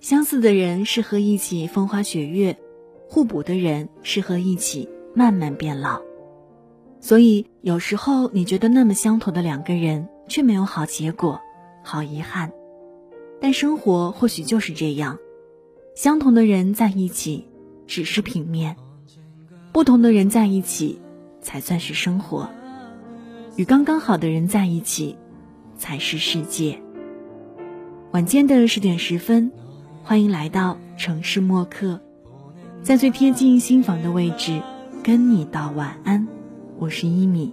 相似的人适合一起风花雪月，互补的人适合一起慢慢变老。所以有时候你觉得那么相投的两个人，却没有好结果，好遗憾。但生活或许就是这样，相同的人在一起只是平面，不同的人在一起才算是生活。与刚刚好的人在一起，才是世界。晚间的十点十分，欢迎来到城市默客，在最贴近心房的位置，跟你道晚安。我是一米，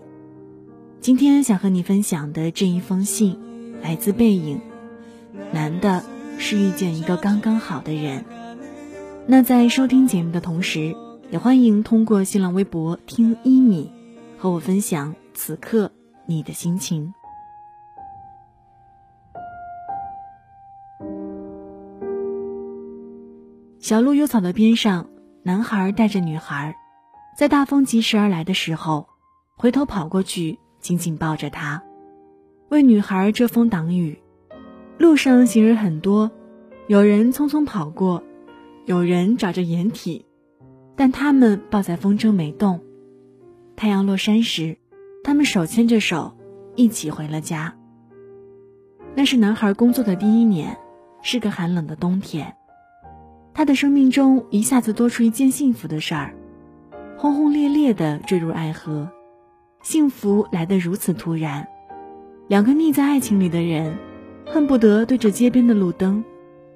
今天想和你分享的这一封信，来自背影。难的是遇见一个刚刚好的人。那在收听节目的同时，也欢迎通过新浪微博听一米，和我分享此刻你的心情。小路幽草的边上，男孩带着女孩，在大风疾驰而来的时候，回头跑过去，紧紧抱着她，为女孩遮风挡雨。路上行人很多，有人匆匆跑过，有人找着掩体，但他们抱在风中没动。太阳落山时，他们手牵着手，一起回了家。那是男孩工作的第一年，是个寒冷的冬天。他的生命中一下子多出一件幸福的事儿，轰轰烈烈的坠入爱河，幸福来得如此突然。两个腻在爱情里的人。恨不得对着街边的路灯、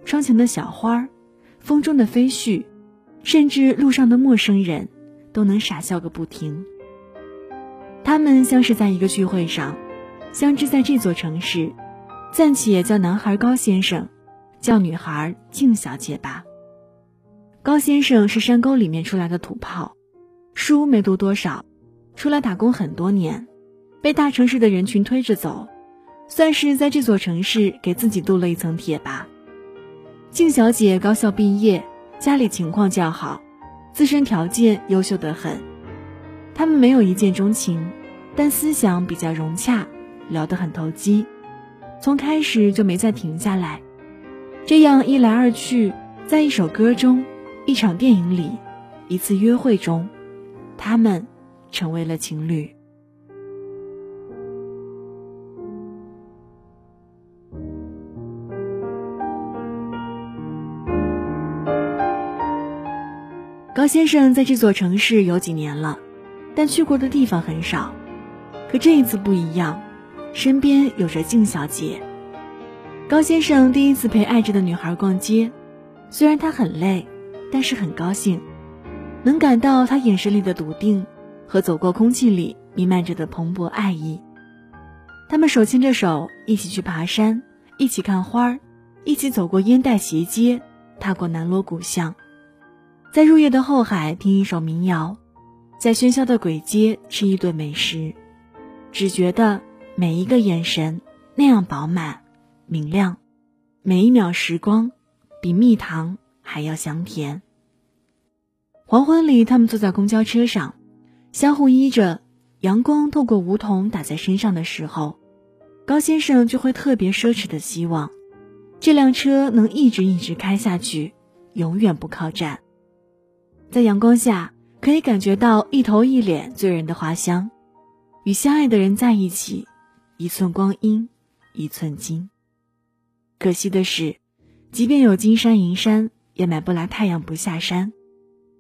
窗前的小花、风中的飞絮，甚至路上的陌生人，都能傻笑个不停。他们相识在一个聚会上，相知在这座城市，暂且叫男孩高先生，叫女孩静小姐吧。高先生是山沟里面出来的土炮，书没读多少，出来打工很多年，被大城市的人群推着走。算是在这座城市给自己镀了一层铁吧。静小姐高校毕业，家里情况较好，自身条件优秀得很。他们没有一见钟情，但思想比较融洽，聊得很投机。从开始就没再停下来。这样一来二去，在一首歌中，一场电影里，一次约会中，他们成为了情侣。高先生在这座城市有几年了，但去过的地方很少。可这一次不一样，身边有着静小姐。高先生第一次陪爱着的女孩逛街，虽然他很累，但是很高兴，能感到他眼神里的笃定和走过空气里弥漫着的蓬勃爱意。他们手牵着手，一起去爬山，一起看花儿，一起走过烟袋斜街，踏过南锣鼓巷。在入夜的后海听一首民谣，在喧嚣的鬼街吃一顿美食，只觉得每一个眼神那样饱满、明亮，每一秒时光比蜜糖还要香甜。黄昏里，他们坐在公交车上，相互依着，阳光透过梧桐打在身上的时候，高先生就会特别奢侈的希望，这辆车能一直一直开下去，永远不靠站。在阳光下，可以感觉到一头一脸醉人的花香。与相爱的人在一起，一寸光阴一寸金。可惜的是，即便有金山银山，也买不来太阳不下山；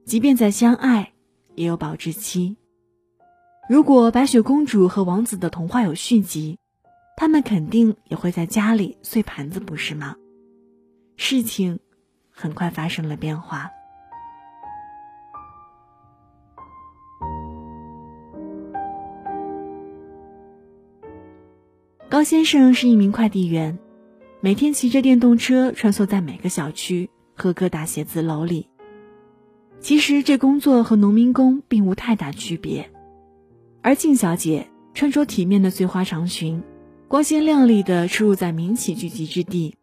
即便再相爱，也有保质期。如果白雪公主和王子的童话有续集，他们肯定也会在家里碎盘子，不是吗？事情很快发生了变化。高先生是一名快递员，每天骑着电动车穿梭在每个小区和各大写字楼里。其实这工作和农民工并无太大区别。而静小姐穿着体面的碎花长裙，光鲜亮丽的出入在民企聚集之地。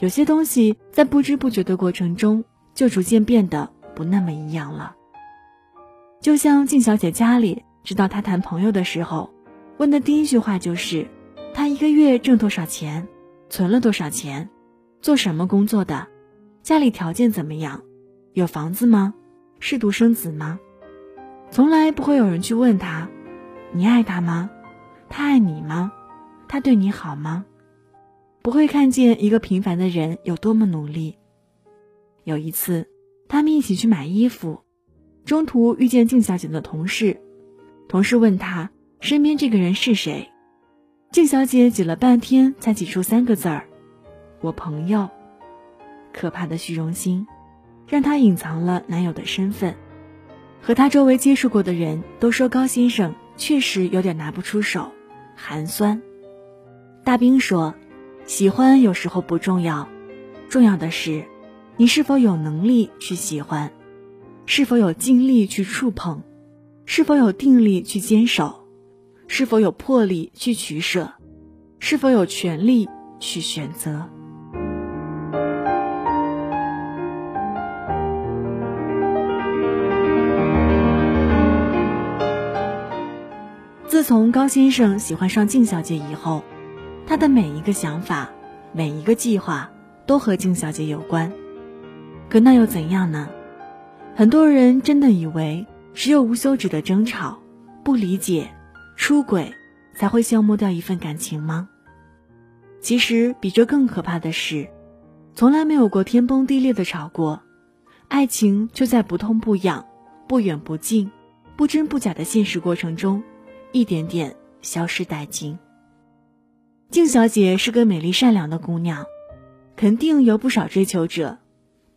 有些东西在不知不觉的过程中，就逐渐变得不那么一样了。就像静小姐家里知道她谈朋友的时候，问的第一句话就是。她一个月挣多少钱，存了多少钱，做什么工作的，家里条件怎么样？有房子吗？是独生子吗？从来不会有人去问他：“你爱他吗？他爱你吗？他对你好吗？”不会看见一个平凡的人有多么努力。有一次，他们一起去买衣服，中途遇见静小姐的同事，同事问他身边这个人是谁，静小姐挤了半天才挤出三个字儿：“我朋友。”可怕的虚荣心，让她隐藏了男友的身份。和他周围接触过的人都说，高先生确实有点拿不出手，寒酸。大兵说：“喜欢有时候不重要，重要的是，你是否有能力去喜欢，是否有精力去触碰，是否有定力去坚守，是否有魄力去取舍，是否有权利去选择。”自从高先生喜欢上静小姐以后，他的每一个想法、每一个计划都和静小姐有关。可那又怎样呢？很多人真的以为只有无休止的争吵、不理解、出轨，才会消磨掉一份感情吗？其实比这更可怕的是，从来没有过天崩地裂的吵过，爱情就在不痛不痒、不远不近、不真不假的现实过程中。一点点消失殆尽。静小姐是个美丽善良的姑娘，肯定有不少追求者，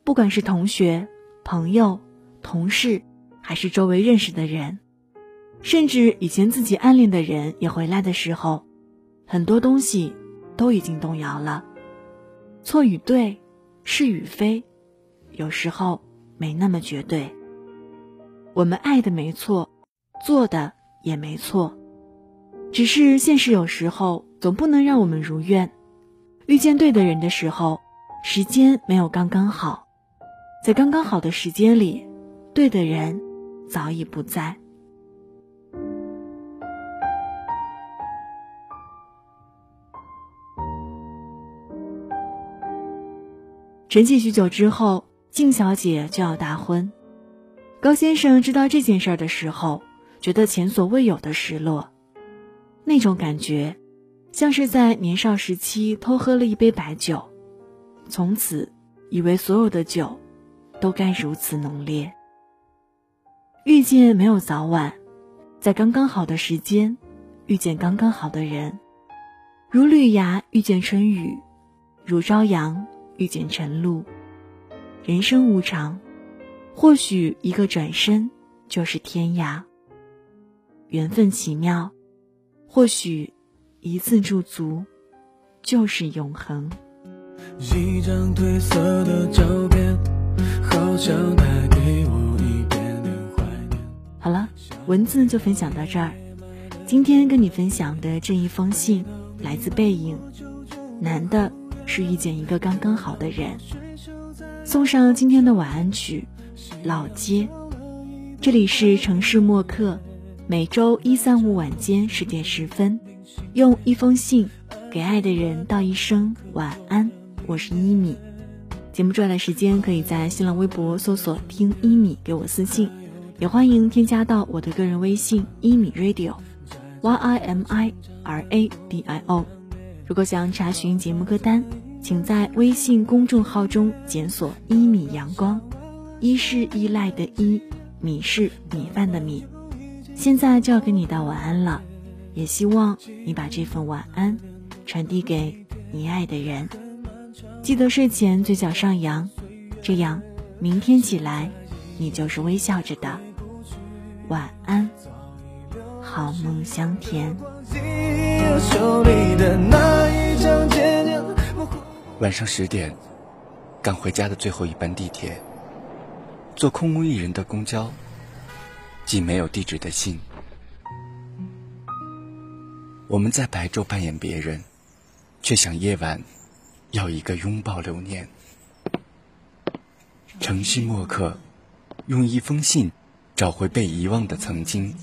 不管是同学、朋友、同事，还是周围认识的人，甚至以前自己暗恋的人也回来的时候，很多东西都已经动摇了。错与对，是与非，有时候没那么绝对。我们爱的没错，做的。也没错，只是现实有时候总不能让我们如愿。遇见对的人的时候，时间没有刚刚好，在刚刚好的时间里，对的人早已不在。沉寂许久之后，静小姐就要大婚。高先生知道这件事儿的时候。觉得前所未有的失落，那种感觉，像是在年少时期偷喝了一杯白酒，从此以为所有的酒都该如此浓烈。遇见没有早晚，在刚刚好的时间遇见刚刚好的人，如绿芽遇见春雨，如朝阳遇见晨露。人生无常，或许一个转身就是天涯。缘分奇妙，或许一次驻足就是永恒。一张褪色的照片，好像带给我一点点怀念。好了，文字就分享到这儿。今天跟你分享的这一封信来自背影，难的是遇见一个刚刚好的人。送上今天的晚安曲《老街》，这里是城市默客。每周一、三、五晚间十点十分，用一封信给爱的人道一声晚安。我是一米，节目转来时间可以在新浪微博搜索“听一米”给我私信，也欢迎添加到我的个人微信“一米 radio”，y i m i r a d i o。如果想查询节目歌单，请在微信公众号中检索“一米阳光”，一是依赖的依，米是米饭的米。现在就要跟你道晚安了，也希望你把这份晚安传递给你爱的人。记得睡前嘴角上扬，这样明天起来你就是微笑着的。晚安，好梦香甜。晚上十点，赶回家的最后一班地铁，坐空无一人的公交。寄没有地址的信，我们在白昼扮演别人，却想夜晚要一个拥抱留念。城市墨客，用一封信找回被遗忘的曾经。